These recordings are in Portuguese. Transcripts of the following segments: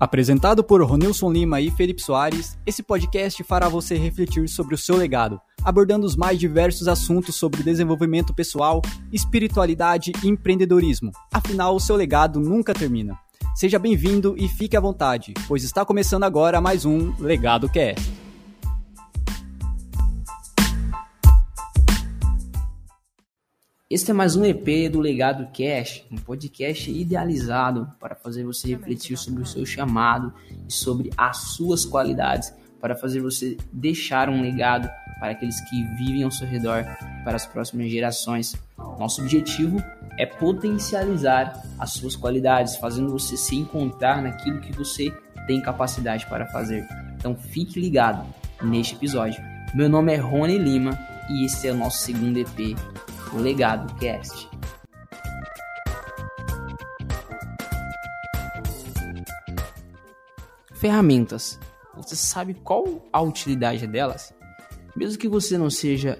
Apresentado por Ronilson Lima e Felipe Soares, esse podcast fará você refletir sobre o seu legado, abordando os mais diversos assuntos sobre desenvolvimento pessoal, espiritualidade e empreendedorismo. Afinal, o seu legado nunca termina. Seja bem-vindo e fique à vontade, pois está começando agora mais um Legado Cast. Este é mais um EP do Legado Cash, um podcast idealizado para fazer você refletir sobre o seu chamado e sobre as suas qualidades, para fazer você deixar um legado para aqueles que vivem ao seu redor, para as próximas gerações. Nosso objetivo é potencializar as suas qualidades, fazendo você se encontrar naquilo que você tem capacidade para fazer. Então fique ligado neste episódio. Meu nome é Rony Lima e esse é o nosso segundo EP o Legado Cast. Ferramentas. Você sabe qual a utilidade delas? Mesmo que você não seja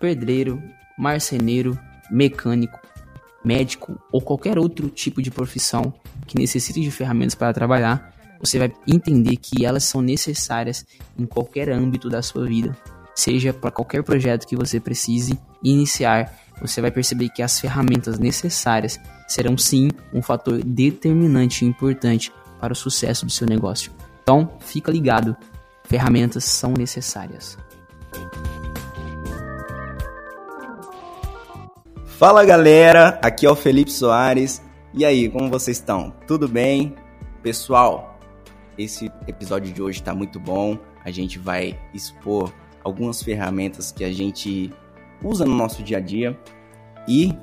pedreiro, marceneiro, mecânico, médico ou qualquer outro tipo de profissão que necessite de ferramentas para trabalhar, você vai entender que elas são necessárias em qualquer âmbito da sua vida, seja para qualquer projeto que você precise iniciar você vai perceber que as ferramentas necessárias serão sim um fator determinante e importante para o sucesso do seu negócio. Então, fica ligado, ferramentas são necessárias. Fala galera, aqui é o Felipe Soares. E aí, como vocês estão? Tudo bem? Pessoal, esse episódio de hoje está muito bom. A gente vai expor algumas ferramentas que a gente usa no nosso dia a dia e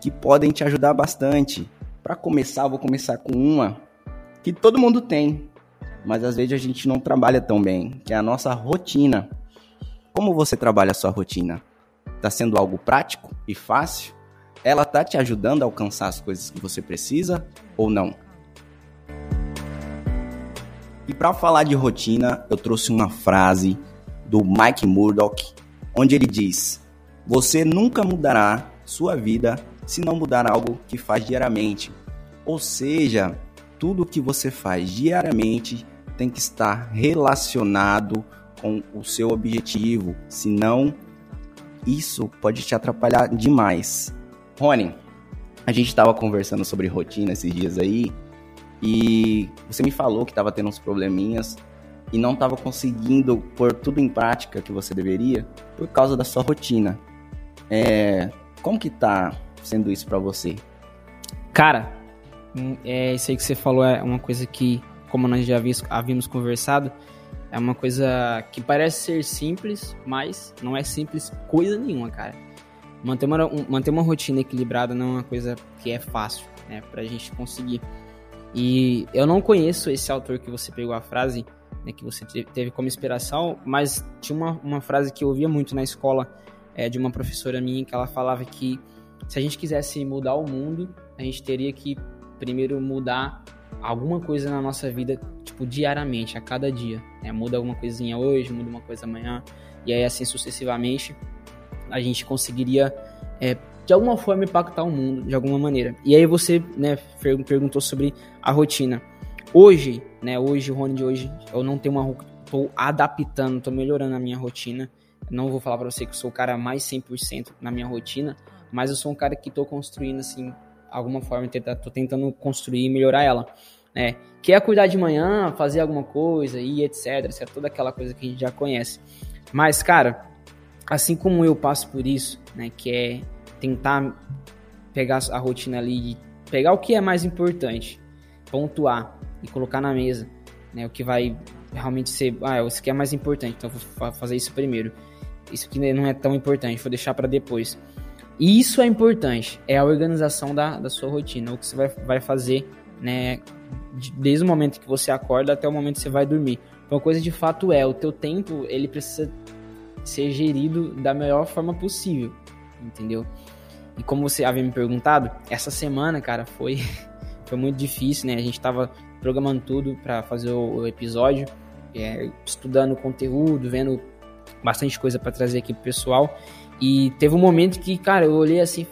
que podem te ajudar bastante. Para começar, vou começar com uma que todo mundo tem, mas às vezes a gente não trabalha tão bem, que é a nossa rotina. Como você trabalha a sua rotina? Está sendo algo prático e fácil? Ela está te ajudando a alcançar as coisas que você precisa ou não? E para falar de rotina, eu trouxe uma frase do Mike Murdock, onde ele diz: você nunca mudará sua vida se não mudar algo que faz diariamente. Ou seja, tudo que você faz diariamente tem que estar relacionado com o seu objetivo, senão isso pode te atrapalhar demais. Rony, a gente estava conversando sobre rotina esses dias aí e você me falou que estava tendo uns probleminhas e não estava conseguindo pôr tudo em prática que você deveria por causa da sua rotina. É, como que tá sendo isso para você? Cara, hum, é isso aí que você falou é uma coisa que, como nós já havíamos conversado, é uma coisa que parece ser simples, mas não é simples coisa nenhuma, cara. Manter uma, manter uma rotina equilibrada não é uma coisa que é fácil, né, pra gente conseguir. E eu não conheço esse autor que você pegou a frase, né, que você teve como inspiração, mas tinha uma, uma frase que eu ouvia muito na escola, é, de uma professora minha que ela falava que se a gente quisesse mudar o mundo, a gente teria que primeiro mudar alguma coisa na nossa vida, tipo, diariamente, a cada dia. Né? Muda alguma coisinha hoje, muda uma coisa amanhã, e aí assim sucessivamente a gente conseguiria, é, de alguma forma, impactar o mundo, de alguma maneira. E aí você, né, perguntou sobre a rotina. Hoje, né, hoje, Rony de hoje, eu não tenho uma... Tô adaptando, tô melhorando a minha rotina. Não vou falar para você que eu sou o cara mais 100% na minha rotina, mas eu sou um cara que tô construindo assim, alguma forma, tô tentando construir e melhorar ela, né? Que é cuidar de manhã, fazer alguma coisa e etc, etc, toda aquela coisa que a gente já conhece. Mas, cara, assim como eu passo por isso, né, que é tentar pegar a rotina ali, pegar o que é mais importante, pontuar e colocar na mesa, né, o que vai realmente ser, ah, isso aqui é mais importante, então vou fazer isso primeiro. Isso aqui não é tão importante, vou deixar para depois. E isso é importante, é a organização da, da sua rotina, o que você vai, vai fazer, né, desde o momento que você acorda até o momento que você vai dormir. Uma coisa de fato é, o teu tempo, ele precisa ser gerido da melhor forma possível, entendeu? E como você havia me perguntado, essa semana, cara, foi, foi muito difícil, né? A gente tava programando tudo para fazer o, o episódio, é, estudando conteúdo, vendo bastante coisa para trazer aqui pro pessoal. E teve um momento que, cara, eu olhei assim,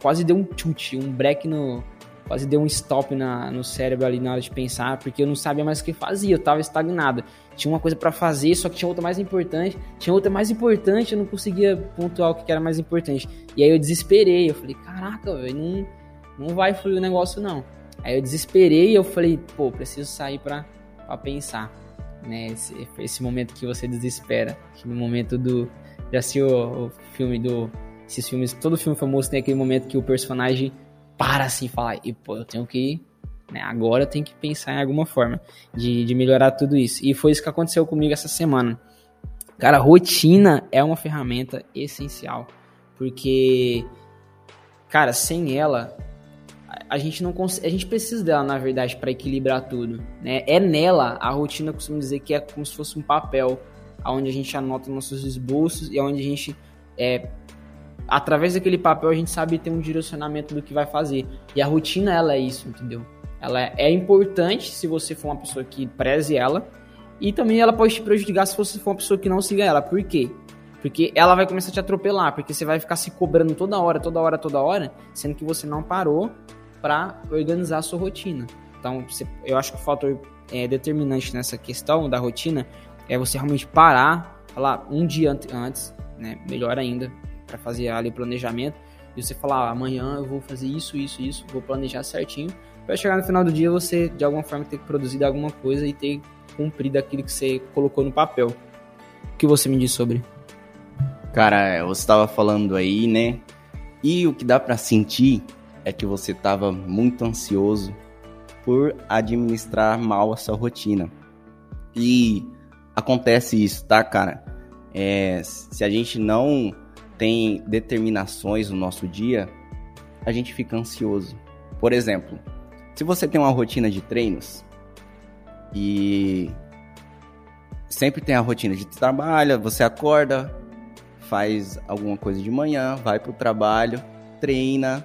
quase deu um chute, um break no, quase deu um stop na, no cérebro ali na hora de pensar, porque eu não sabia mais o que fazia, eu tava estagnado. Tinha uma coisa para fazer, só que tinha outra mais importante, tinha outra mais importante, eu não conseguia pontuar o que era mais importante. E aí eu desesperei, eu falei, caraca, velho, não, não vai fluir o negócio não. Aí eu desesperei e eu falei, pô, preciso sair pra, pra pensar, né? Esse, esse momento que você desespera, aquele momento do... Já assistiu o, o filme do... Esses filmes, todo filme famoso tem aquele momento que o personagem para assim fala, e pô, eu tenho que né, agora eu tenho que pensar em alguma forma de, de melhorar tudo isso. E foi isso que aconteceu comigo essa semana. Cara, rotina é uma ferramenta essencial. Porque, cara, sem ela, a gente não a gente precisa dela na verdade para equilibrar tudo, né? É nela, a rotina costumo dizer que é como se fosse um papel onde a gente anota nossos esboços e onde a gente é, através daquele papel a gente sabe ter um direcionamento do que vai fazer. E a rotina ela é isso, entendeu? Ela é importante se você for uma pessoa que preze ela e também ela pode te prejudicar se você for uma pessoa que não siga ela. Por quê? Porque ela vai começar a te atropelar, porque você vai ficar se cobrando toda hora, toda hora, toda hora, sendo que você não parou para organizar a sua rotina. Então, eu acho que o fator é, determinante nessa questão da rotina é você realmente parar, falar um dia antes, né, melhor ainda, para fazer ali o planejamento, e você falar, ah, amanhã eu vou fazer isso, isso, isso, vou planejar certinho, para chegar no final do dia você, de alguma forma, ter produzido alguma coisa e ter cumprido aquilo que você colocou no papel. O que você me diz sobre? Cara, você estava falando aí, né? E o que dá para sentir é que você estava muito ansioso por administrar mal a sua rotina. E acontece isso, tá, cara? É, se a gente não tem determinações no nosso dia, a gente fica ansioso. Por exemplo, se você tem uma rotina de treinos e sempre tem a rotina de trabalho, você acorda, faz alguma coisa de manhã, vai pro trabalho, treina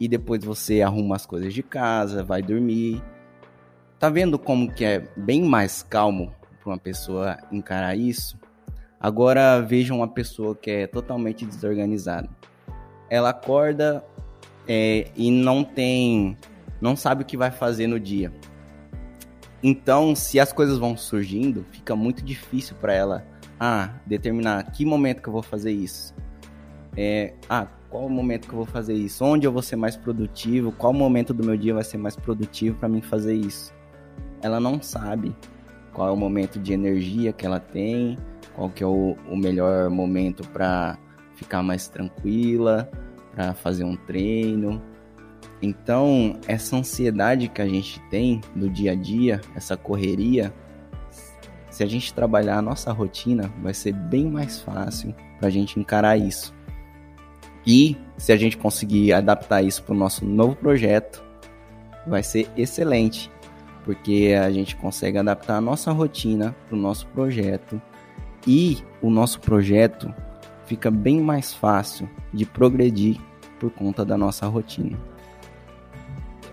e depois você arruma as coisas de casa, vai dormir. Tá vendo como que é bem mais calmo para uma pessoa encarar isso? Agora veja uma pessoa que é totalmente desorganizada. Ela acorda é, e não tem, não sabe o que vai fazer no dia. Então, se as coisas vão surgindo, fica muito difícil para ela, ah, determinar que momento que eu vou fazer isso. É, ah, qual o momento que eu vou fazer isso? Onde eu vou ser mais produtivo? Qual momento do meu dia vai ser mais produtivo para mim fazer isso? Ela não sabe qual é o momento de energia que ela tem, qual que é o, o melhor momento para ficar mais tranquila, para fazer um treino. Então, essa ansiedade que a gente tem no dia a dia, essa correria, se a gente trabalhar a nossa rotina, vai ser bem mais fácil para a gente encarar isso. E se a gente conseguir adaptar isso para o nosso novo projeto, vai ser excelente, porque a gente consegue adaptar a nossa rotina para o nosso projeto e o nosso projeto fica bem mais fácil de progredir por conta da nossa rotina.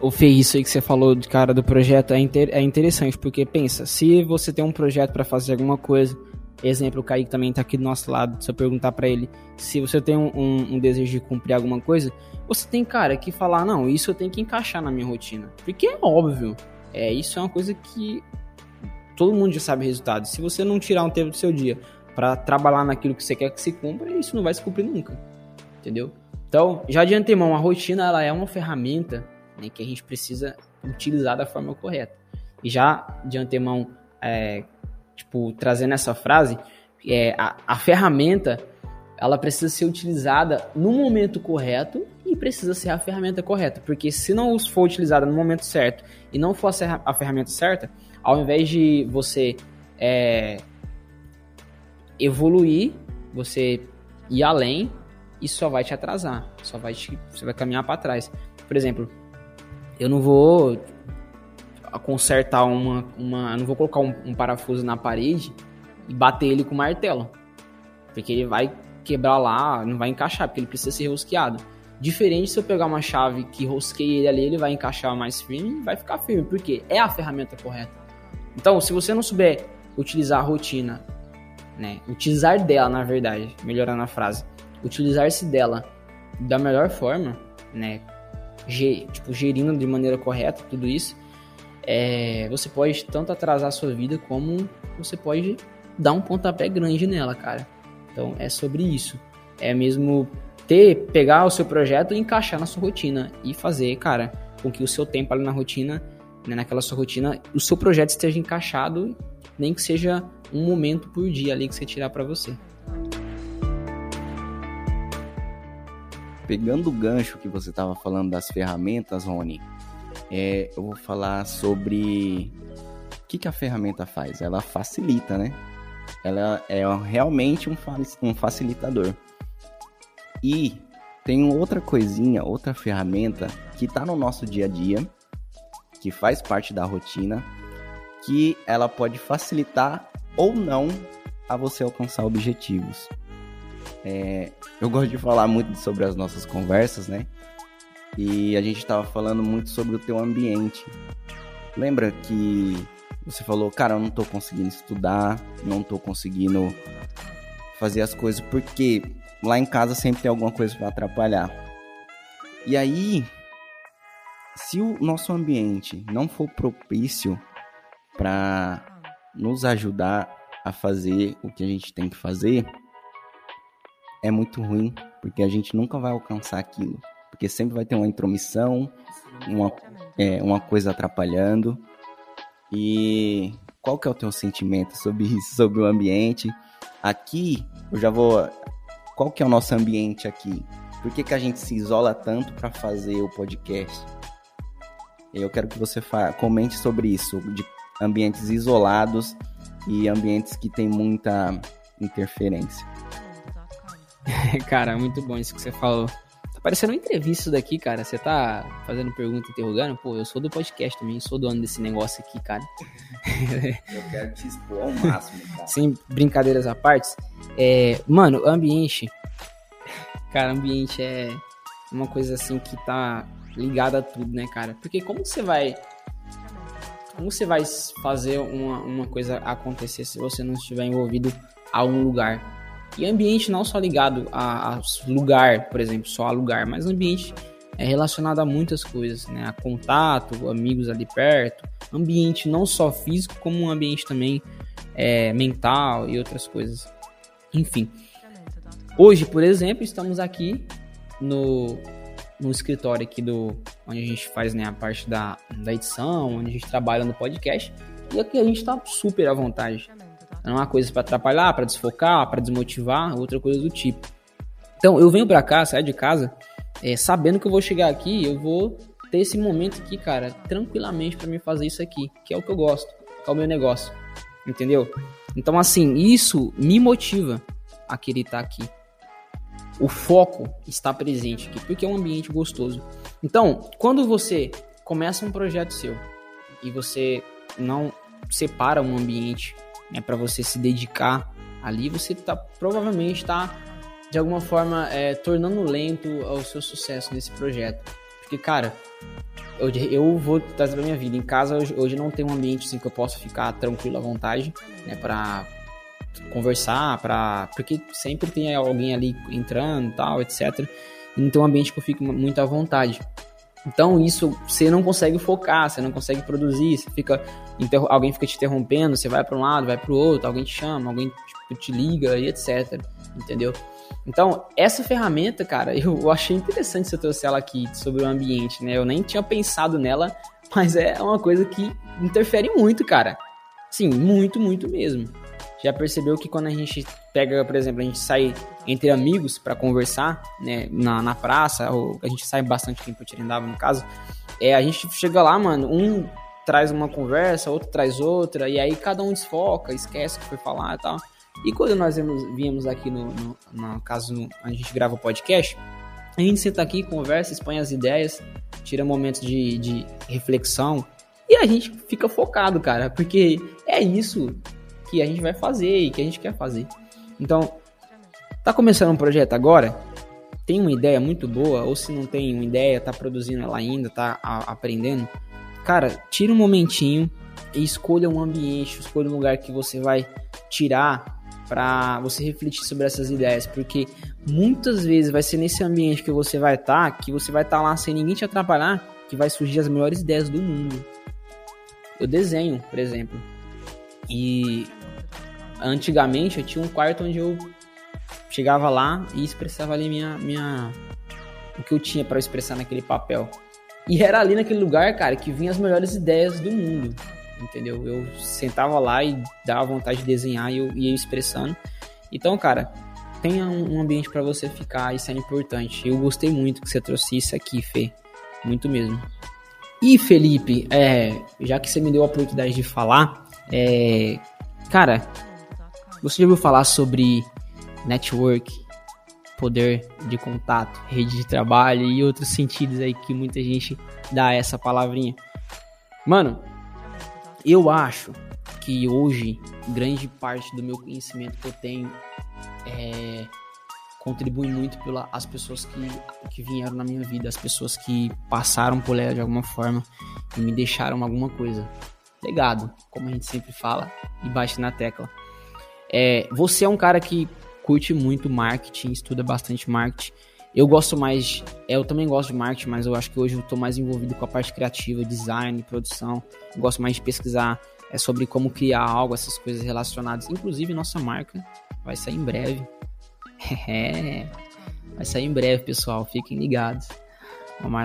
O Fê, isso aí que você falou, de cara, do projeto é, inter é interessante, porque pensa, se você tem um projeto para fazer alguma coisa, exemplo, o Kaique também tá aqui do nosso lado, se eu perguntar para ele, se você tem um, um, um, desejo de cumprir alguma coisa, você tem, cara, que falar, não, isso eu tenho que encaixar na minha rotina. Porque é óbvio, é, isso é uma coisa que todo mundo já sabe o resultado. Se você não tirar um tempo do seu dia para trabalhar naquilo que você quer que se cumpra, isso não vai se cumprir nunca. Entendeu? Então, já de antemão, a rotina ela é uma ferramenta né, que a gente precisa utilizar da forma correta. E já de antemão, é, tipo, trazendo essa frase, é, a, a ferramenta ela precisa ser utilizada no momento correto e precisa ser a ferramenta correta. Porque se não for utilizada no momento certo e não for a ferramenta certa, ao invés de você é, evoluir, você ir além, isso só vai te atrasar, só vai te, você vai caminhar para trás. Por exemplo, eu não vou consertar uma, uma não vou colocar um, um parafuso na parede e bater ele com martelo, porque ele vai quebrar lá, não vai encaixar, porque ele precisa ser rosqueado. Diferente se eu pegar uma chave que rosquei ele ali, ele vai encaixar mais firme e vai ficar firme, porque é a ferramenta correta. Então, se você não souber utilizar a rotina, né, utilizar dela, na verdade, melhorando a frase, utilizar-se dela da melhor forma, né, tipo, gerindo de maneira correta tudo isso, é, você pode tanto atrasar a sua vida como você pode dar um pontapé grande nela, cara. Então é sobre isso. É mesmo ter, pegar o seu projeto e encaixar na sua rotina e fazer, cara, com que o seu tempo ali na rotina, né, naquela sua rotina, o seu projeto esteja encaixado, nem que seja um momento por dia ali que você tirar para você. Pegando o gancho que você estava falando das ferramentas, Rony, é, eu vou falar sobre o que, que a ferramenta faz. Ela facilita, né? Ela é realmente um, um facilitador. E tem outra coisinha, outra ferramenta que está no nosso dia a dia, que faz parte da rotina, que ela pode facilitar ou não a você alcançar objetivos. É, eu gosto de falar muito sobre as nossas conversas, né? E a gente estava falando muito sobre o teu ambiente. Lembra que você falou, cara, eu não estou conseguindo estudar, não estou conseguindo fazer as coisas porque lá em casa sempre tem alguma coisa para atrapalhar. E aí, se o nosso ambiente não for propício para nos ajudar a fazer o que a gente tem que fazer, é muito ruim, porque a gente nunca vai alcançar aquilo. Porque sempre vai ter uma intromissão, uma, é, uma coisa atrapalhando. E qual que é o teu sentimento sobre isso, sobre o ambiente? Aqui, eu já vou. Qual que é o nosso ambiente aqui? Por que, que a gente se isola tanto para fazer o podcast? Eu quero que você comente sobre isso, de ambientes isolados e ambientes que tem muita interferência. cara, muito bom isso que você falou. Parecendo uma entrevista isso daqui, cara. Você tá fazendo pergunta, interrogando. Pô, eu sou do podcast também, sou dono desse negócio aqui, cara. eu quero te expor ao máximo, cara. Sem brincadeiras à parte. É, mano, ambiente. Cara, ambiente é uma coisa assim que tá ligada a tudo, né, cara? Porque como você vai como você vai fazer uma, uma coisa acontecer se você não estiver envolvido a um lugar? E ambiente não só ligado a, a lugar, por exemplo, só a lugar, mas ambiente é relacionado a muitas coisas, né? A contato, amigos ali perto, ambiente não só físico, como um ambiente também é, mental e outras coisas. Enfim. Hoje, por exemplo, estamos aqui no, no escritório aqui do onde a gente faz né, a parte da, da edição, onde a gente trabalha no podcast. E aqui a gente está super à vontade. Não é uma coisa para atrapalhar, para desfocar, para desmotivar, outra coisa do tipo. Então, eu venho para cá, saio de casa, é, sabendo que eu vou chegar aqui, eu vou ter esse momento aqui, cara, tranquilamente para me fazer isso aqui, que é o que eu gosto, que é o meu negócio. Entendeu? Então, assim, isso me motiva a querer estar aqui. O foco está presente aqui, porque é um ambiente gostoso. Então, quando você começa um projeto seu e você não separa um ambiente né, para você se dedicar ali, você tá, provavelmente está de alguma forma é, tornando lento o seu sucesso nesse projeto. Porque, cara, eu, eu vou trazer pra minha vida. Em casa hoje, hoje não tem um ambiente assim que eu possa ficar tranquilo à vontade, né, pra conversar, pra, porque sempre tem alguém ali entrando tal, etc. Então é um ambiente que eu fico muito à vontade. Então isso você não consegue focar, você não consegue produzir, você fica alguém fica te interrompendo, você vai para um lado, vai para o outro, alguém te chama, alguém tipo, te liga e etc, entendeu? Então, essa ferramenta, cara, eu achei interessante você trouxe ela aqui sobre o ambiente, né? Eu nem tinha pensado nela, mas é uma coisa que interfere muito, cara. Sim, muito, muito mesmo. Já percebeu que quando a gente pega, por exemplo, a gente sai entre amigos para conversar, né, na, na praça, ou a gente sai bastante tempo em no caso, é, a gente chega lá, mano, um traz uma conversa, outro traz outra, e aí cada um desfoca, esquece o que foi falar e tal. E quando nós viemos, viemos aqui no, no, no caso, no, a gente grava o podcast, a gente senta aqui, conversa, expõe as ideias, tira momentos de, de reflexão, e a gente fica focado, cara, porque é isso que a gente vai fazer e que a gente quer fazer. Então, tá começando um projeto agora? Tem uma ideia muito boa, ou se não tem uma ideia, tá produzindo ela ainda, tá a, aprendendo? Cara, tira um momentinho e escolha um ambiente, escolha um lugar que você vai tirar para você refletir sobre essas ideias, porque muitas vezes vai ser nesse ambiente que você vai estar, tá, que você vai estar tá lá sem ninguém te atrapalhar, que vai surgir as melhores ideias do mundo. Eu desenho, por exemplo. E antigamente eu tinha um quarto onde eu chegava lá e expressava ali minha, minha o que eu tinha para expressar naquele papel. E era ali naquele lugar, cara, que vinham as melhores ideias do mundo. Entendeu? Eu sentava lá e dava vontade de desenhar e eu ia expressando. Então, cara, tenha um ambiente para você ficar, isso é importante. Eu gostei muito que você trouxe isso aqui, Fê. Muito mesmo. E Felipe, é, já que você me deu a oportunidade de falar, é, cara, você já ouviu falar sobre network, poder de contato, rede de trabalho e outros sentidos aí que muita gente dá essa palavrinha? Mano, eu acho que hoje grande parte do meu conhecimento que eu tenho é, contribui muito pelas pessoas que, que vieram na minha vida, as pessoas que passaram por ela de alguma forma e me deixaram alguma coisa. Legado, como a gente sempre fala e bate na tecla. É, você é um cara que curte muito marketing, estuda bastante marketing. Eu gosto mais, eu também gosto de marketing, mas eu acho que hoje eu estou mais envolvido com a parte criativa, design, produção. Eu gosto mais de pesquisar é sobre como criar algo, essas coisas relacionadas. Inclusive, nossa marca vai sair em breve. É, vai sair em breve, pessoal. Fiquem ligados.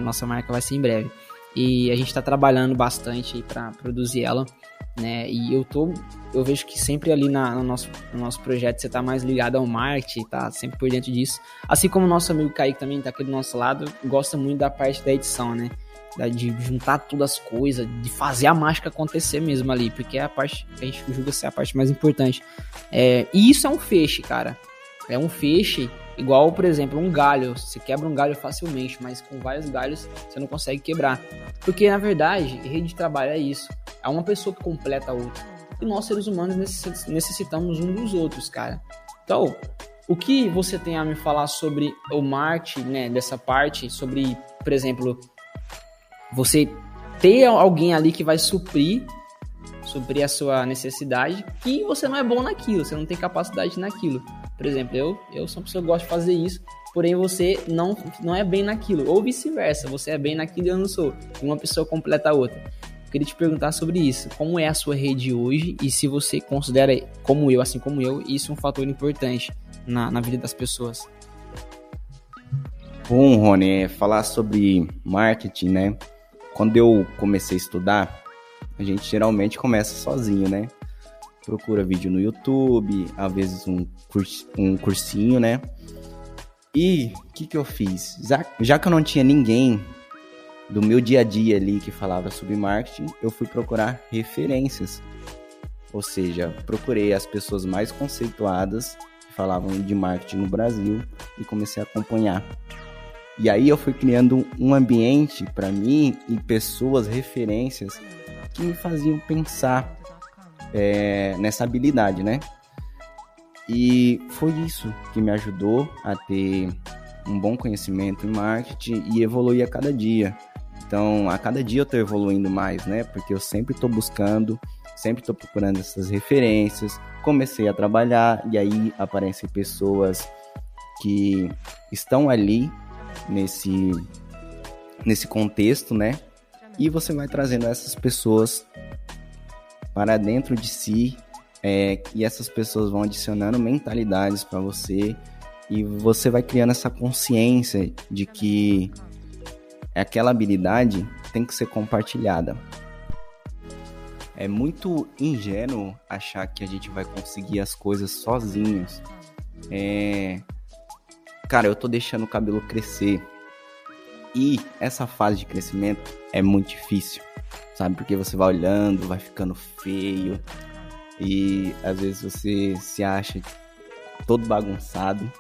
Nossa marca vai sair em breve. E a gente está trabalhando bastante para produzir ela, né? E eu tô, eu vejo que sempre ali na, no, nosso, no nosso projeto você tá mais ligado ao marketing, tá sempre por dentro disso. Assim como o nosso amigo Kaique também tá aqui do nosso lado, gosta muito da parte da edição, né? de juntar todas as coisas, de fazer a mágica acontecer mesmo ali, porque é a parte que a gente julga ser a parte mais importante. É, e isso é um feixe, cara. É um feixe igual, por exemplo, um galho. Você quebra um galho facilmente, mas com vários galhos você não consegue quebrar. Porque na verdade, rede de trabalho é isso. É uma pessoa que completa a outra. E nós seres humanos necessitamos um dos outros, cara. Então, o que você tem a me falar sobre o marketing, né, dessa parte, sobre, por exemplo, você ter alguém ali que vai suprir suprir a sua necessidade que você não é bom naquilo, você não tem capacidade naquilo. Por exemplo, eu, eu sou uma pessoa que gosta de fazer isso, porém você não, não é bem naquilo, ou vice-versa, você é bem naquilo e eu não sou, e uma pessoa completa a outra. Eu queria te perguntar sobre isso, como é a sua rede hoje e se você considera, como eu, assim como eu, isso um fator importante na, na vida das pessoas. Bom, Rony, é falar sobre marketing, né? Quando eu comecei a estudar, a gente geralmente começa sozinho, né? Procura vídeo no YouTube, às vezes um, um cursinho, né? E o que, que eu fiz? Já, já que eu não tinha ninguém do meu dia a dia ali que falava sobre marketing, eu fui procurar referências. Ou seja, procurei as pessoas mais conceituadas que falavam de marketing no Brasil e comecei a acompanhar. E aí eu fui criando um ambiente para mim e pessoas, referências que me faziam pensar é, nessa habilidade, né? E foi isso que me ajudou a ter um bom conhecimento em marketing e evoluir a cada dia. Então, a cada dia eu estou evoluindo mais, né? Porque eu sempre estou buscando, sempre estou procurando essas referências. Comecei a trabalhar e aí aparecem pessoas que estão ali nesse, nesse contexto, né? E você vai trazendo essas pessoas para dentro de si é, e essas pessoas vão adicionando mentalidades para você e você vai criando essa consciência de que aquela habilidade tem que ser compartilhada. É muito ingênuo achar que a gente vai conseguir as coisas sozinhos. É, cara, eu tô deixando o cabelo crescer. E essa fase de crescimento é muito difícil, sabe? Porque você vai olhando, vai ficando feio. E às vezes você se acha todo bagunçado.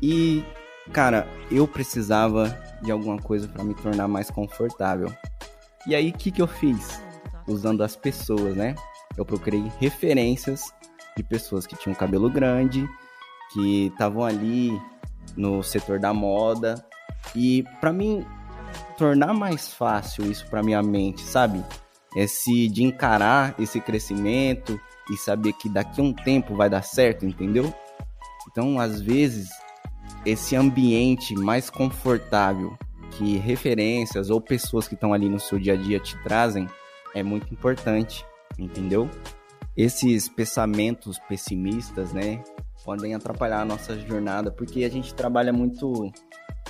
E, cara, eu precisava de alguma coisa para me tornar mais confortável. E aí, o que, que eu fiz? Usando as pessoas, né? Eu procurei referências de pessoas que tinham cabelo grande, que estavam ali no setor da moda. E para mim tornar mais fácil isso para minha mente, sabe? Esse de encarar esse crescimento e saber que daqui a um tempo vai dar certo, entendeu? Então, às vezes, esse ambiente mais confortável que referências ou pessoas que estão ali no seu dia a dia te trazem é muito importante, entendeu? Esses pensamentos pessimistas, né, podem atrapalhar a nossa jornada, porque a gente trabalha muito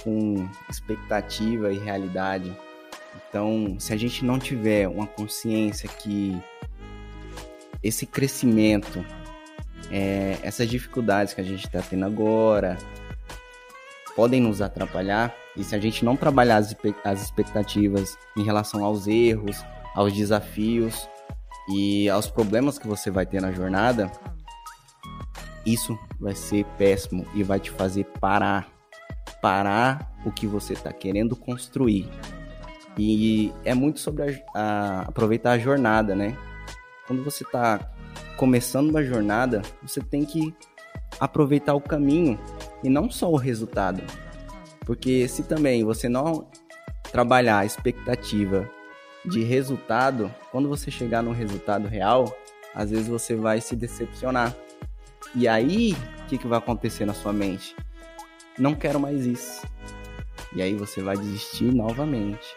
com expectativa e realidade. Então, se a gente não tiver uma consciência que esse crescimento, é, essas dificuldades que a gente está tendo agora, podem nos atrapalhar, e se a gente não trabalhar as, as expectativas em relação aos erros, aos desafios e aos problemas que você vai ter na jornada, isso vai ser péssimo e vai te fazer parar. Parar o que você está querendo construir. E é muito sobre a, a, aproveitar a jornada, né? Quando você está começando uma jornada, você tem que aproveitar o caminho e não só o resultado. Porque se também você não trabalhar a expectativa de resultado, quando você chegar no resultado real, às vezes você vai se decepcionar. E aí, o que, que vai acontecer na sua mente? Não quero mais isso. E aí você vai desistir novamente.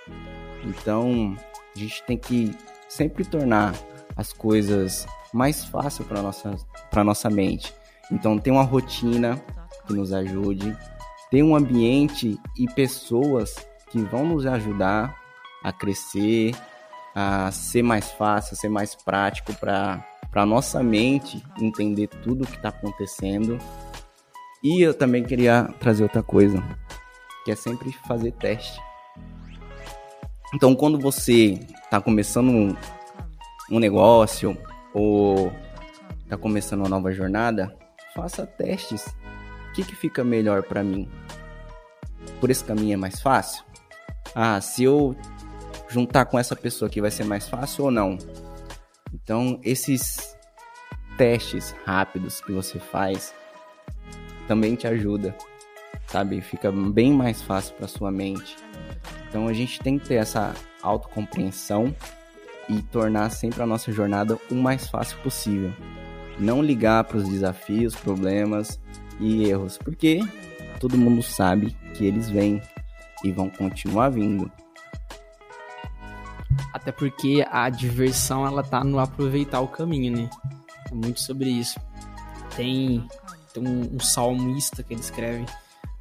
Então, a gente tem que sempre tornar as coisas mais fáceis para nossa para nossa mente. Então, tem uma rotina que nos ajude, ter um ambiente e pessoas que vão nos ajudar a crescer, a ser mais fácil, ser mais prático para para nossa mente entender tudo o que está acontecendo. E eu também queria trazer outra coisa, que é sempre fazer teste. Então, quando você está começando um, um negócio ou está começando uma nova jornada, faça testes. O que, que fica melhor para mim? Por esse caminho é mais fácil? Ah, se eu juntar com essa pessoa aqui vai ser mais fácil ou não? Então, esses testes rápidos que você faz também te ajuda, sabe? Fica bem mais fácil para sua mente. Então, a gente tem que ter essa autocompreensão e tornar sempre a nossa jornada o mais fácil possível. Não ligar para os desafios, problemas e erros, porque todo mundo sabe que eles vêm e vão continuar vindo. Até porque a diversão ela tá no aproveitar o caminho, né? É muito sobre isso. Tem, tem um, um salmista que ele escreve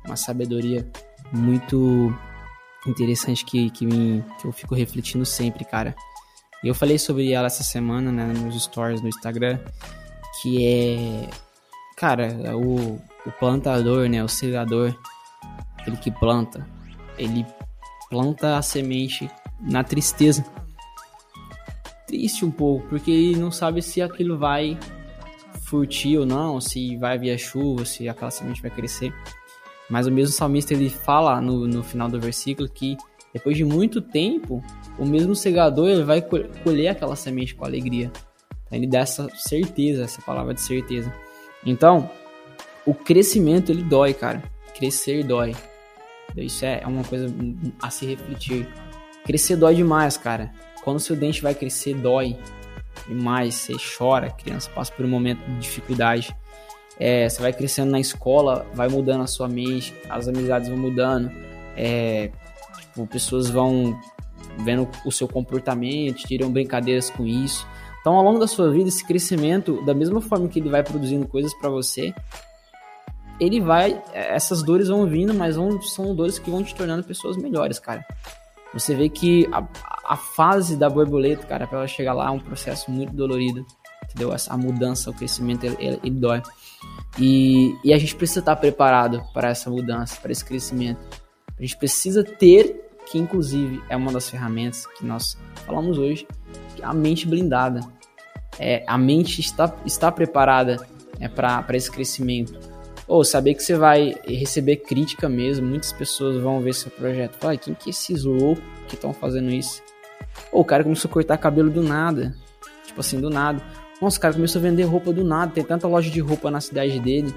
uma sabedoria muito interessante que, que, me, que eu fico refletindo sempre, cara. Eu falei sobre ela essa semana, né, nos stories no Instagram, que é, cara, o, o plantador, né, o segador, aquele que planta, ele planta a semente na tristeza. Triste um pouco, porque ele não sabe se aquilo vai furtir ou não, se vai vir a chuva, se aquela semente vai crescer. Mas o mesmo salmista ele fala no, no final do versículo que depois de muito tempo, o mesmo segador ele vai colher aquela semente com alegria. Então, ele dá essa certeza, essa palavra de certeza. Então, o crescimento ele dói, cara. Crescer dói. Isso é uma coisa a se refletir. Crescer dói demais, cara. Quando seu dente vai crescer, dói demais. Você chora, a criança passa por um momento de dificuldade. É, você vai crescendo na escola, vai mudando a sua mente, as amizades vão mudando. É, tipo, pessoas vão vendo o seu comportamento, tiram brincadeiras com isso. Então, ao longo da sua vida, esse crescimento, da mesma forma que ele vai produzindo coisas para você, ele vai. Essas dores vão vindo, mas vão, são dores que vão te tornando pessoas melhores, cara. Você vê que a, a fase da borboleta, cara, para ela chegar lá é um processo muito dolorido, entendeu? A mudança, o crescimento, ele, ele, ele dói. E, e, a gente precisa estar preparado para essa mudança, para esse crescimento. A gente precisa ter, que inclusive é uma das ferramentas que nós falamos hoje, a mente blindada. É, a mente está, está preparada é, para esse crescimento ou saber que você vai receber crítica mesmo, muitas pessoas vão ver seu projeto. Fala, quem que é esses loucos que estão fazendo isso? Ou o cara começou a cortar cabelo do nada. Tipo assim, do nada. Nossa, o cara começou a vender roupa do nada, tem tanta loja de roupa na cidade dele.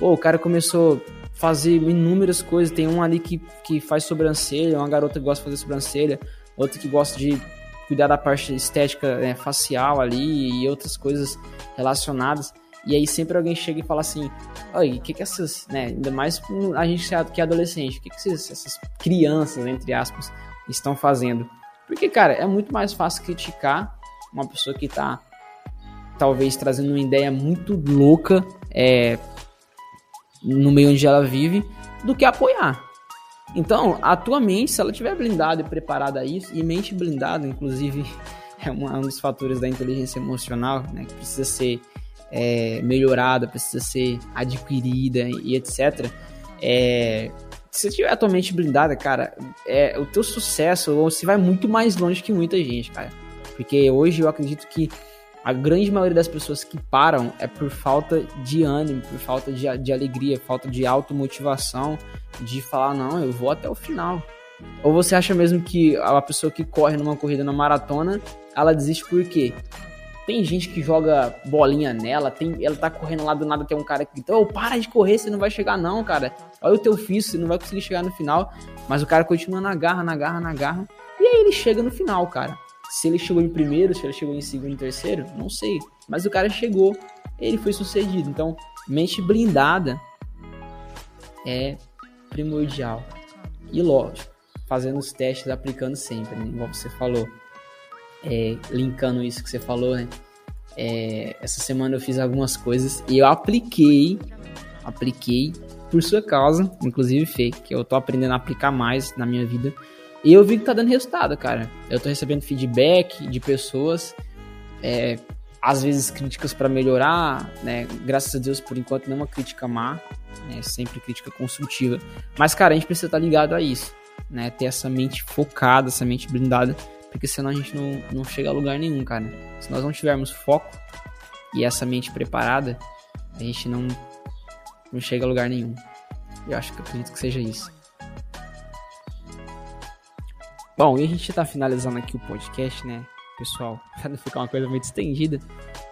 Ou o cara começou a fazer inúmeras coisas. Tem um ali que, que faz sobrancelha, uma garota que gosta de fazer sobrancelha, outra que gosta de cuidar da parte estética né, facial ali e outras coisas relacionadas. E aí sempre alguém chega e fala assim, oi, o que que essas, né, ainda mais a gente que é adolescente, o que que essas, essas crianças, entre aspas, estão fazendo? Porque, cara, é muito mais fácil criticar uma pessoa que tá talvez trazendo uma ideia muito louca é, no meio onde ela vive do que apoiar. Então, a tua mente, se ela estiver blindada e preparada a isso, e mente blindada, inclusive, é um dos fatores da inteligência emocional, né, que precisa ser é, melhorada, precisa ser adquirida e etc. É, se você tiver a tua mente blindada, cara, é, o teu sucesso você vai muito mais longe que muita gente, cara. Porque hoje eu acredito que a grande maioria das pessoas que param é por falta de ânimo, por falta de, de alegria, falta de automotivação, de falar, não, eu vou até o final. Ou você acha mesmo que a pessoa que corre numa corrida na maratona, ela desiste por quê? Tem gente que joga bolinha nela, tem, ela tá correndo lá do nada, tem um cara que ô, oh, para de correr, você não vai chegar não, cara. Olha o teu físico, você não vai conseguir chegar no final. Mas o cara continua na garra, na garra, na garra. E aí ele chega no final, cara. Se ele chegou em primeiro, se ele chegou em segundo, em terceiro, não sei. Mas o cara chegou, ele foi sucedido. Então, mente blindada é primordial. E lógico, fazendo os testes, aplicando sempre, né? igual você falou. É, linkando isso que você falou, né? É, essa semana eu fiz algumas coisas e eu apliquei, apliquei por sua causa, inclusive Fê, que eu tô aprendendo a aplicar mais na minha vida. E eu vi que tá dando resultado, cara. Eu tô recebendo feedback de pessoas, é, às vezes críticas para melhorar, né? Graças a Deus, por enquanto, não é uma crítica má, né? Sempre crítica construtiva. Mas, cara, a gente precisa estar tá ligado a isso, né? Ter essa mente focada, essa mente blindada, porque senão a gente não, não chega a lugar nenhum, cara. Se nós não tivermos foco e essa mente preparada, a gente não, não chega a lugar nenhum. Eu acho que eu acredito que seja isso. Bom, e a gente tá finalizando aqui o podcast, né, pessoal? Pra não ficar uma coisa muito estendida,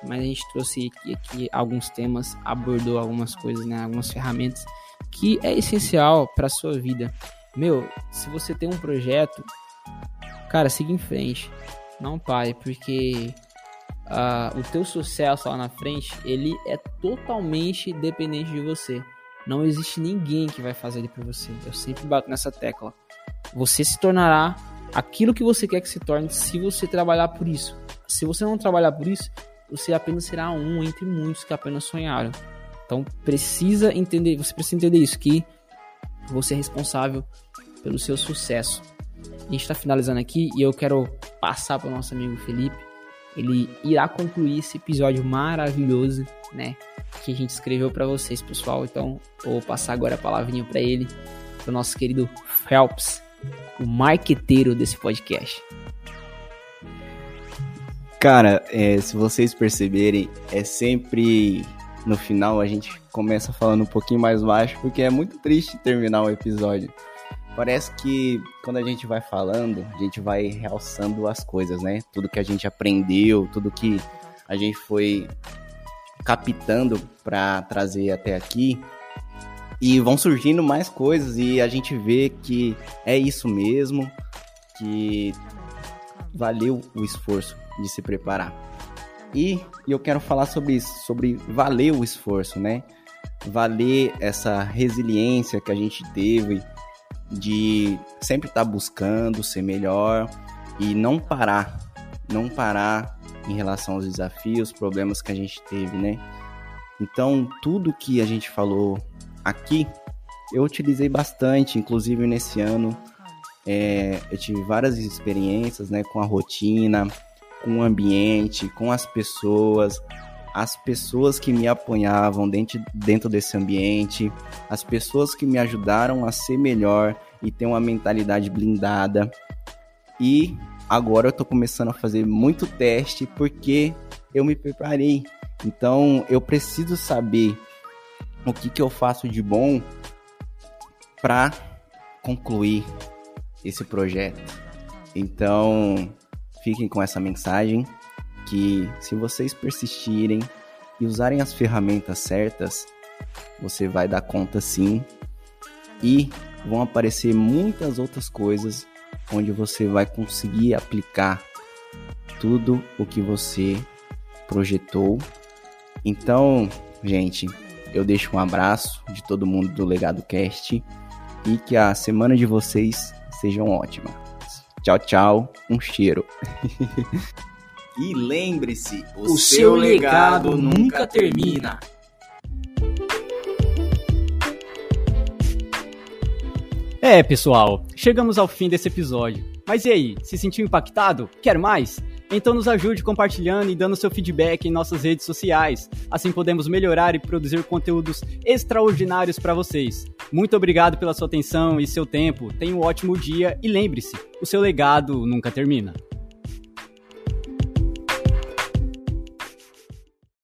mas a gente trouxe aqui, aqui alguns temas, abordou algumas coisas, né, algumas ferramentas que é essencial para sua vida. Meu, se você tem um projeto, cara, siga em frente, não pare, porque uh, o teu sucesso lá na frente, ele é totalmente dependente de você. Não existe ninguém que vai fazer ele por você. Eu sempre bato nessa tecla. Você se tornará aquilo que você quer que se torne se você trabalhar por isso. Se você não trabalhar por isso, você apenas será um entre muitos que apenas sonharam. Então precisa entender, você precisa entender isso que você é responsável pelo seu sucesso. A gente está finalizando aqui e eu quero passar para o nosso amigo Felipe. Ele irá concluir esse episódio maravilhoso, né? Que a gente escreveu para vocês, pessoal. Então vou passar agora a palavrinha para ele, para o nosso querido Phelps o marqueteiro desse podcast? Cara, é, se vocês perceberem, é sempre no final a gente começa falando um pouquinho mais baixo, porque é muito triste terminar o episódio. Parece que quando a gente vai falando, a gente vai realçando as coisas, né? Tudo que a gente aprendeu, tudo que a gente foi captando para trazer até aqui, e vão surgindo mais coisas e a gente vê que é isso mesmo, que valeu o esforço de se preparar. E eu quero falar sobre isso, sobre valer o esforço, né? Valer essa resiliência que a gente teve de sempre estar tá buscando ser melhor e não parar, não parar em relação aos desafios, problemas que a gente teve, né? Então, tudo que a gente falou aqui eu utilizei bastante, inclusive nesse ano é, eu tive várias experiências né, com a rotina, com o ambiente, com as pessoas, as pessoas que me apoiavam dentro, dentro desse ambiente, as pessoas que me ajudaram a ser melhor e ter uma mentalidade blindada. E agora eu estou começando a fazer muito teste porque eu me preparei. Então eu preciso saber o que, que eu faço de bom para concluir esse projeto. Então, fiquem com essa mensagem que se vocês persistirem e usarem as ferramentas certas, você vai dar conta sim. E vão aparecer muitas outras coisas onde você vai conseguir aplicar tudo o que você projetou Então, gente, eu deixo um abraço de todo mundo do Legado Cast e que a semana de vocês sejam ótima. Tchau, tchau. Um cheiro. e lembre-se, o, o seu legado nunca termina. É, pessoal, chegamos ao fim desse episódio. Mas e aí, se sentiu impactado? Quer mais? Então nos ajude compartilhando e dando seu feedback em nossas redes sociais. Assim podemos melhorar e produzir conteúdos extraordinários para vocês. Muito obrigado pela sua atenção e seu tempo. Tenha um ótimo dia e lembre-se, o seu legado nunca termina.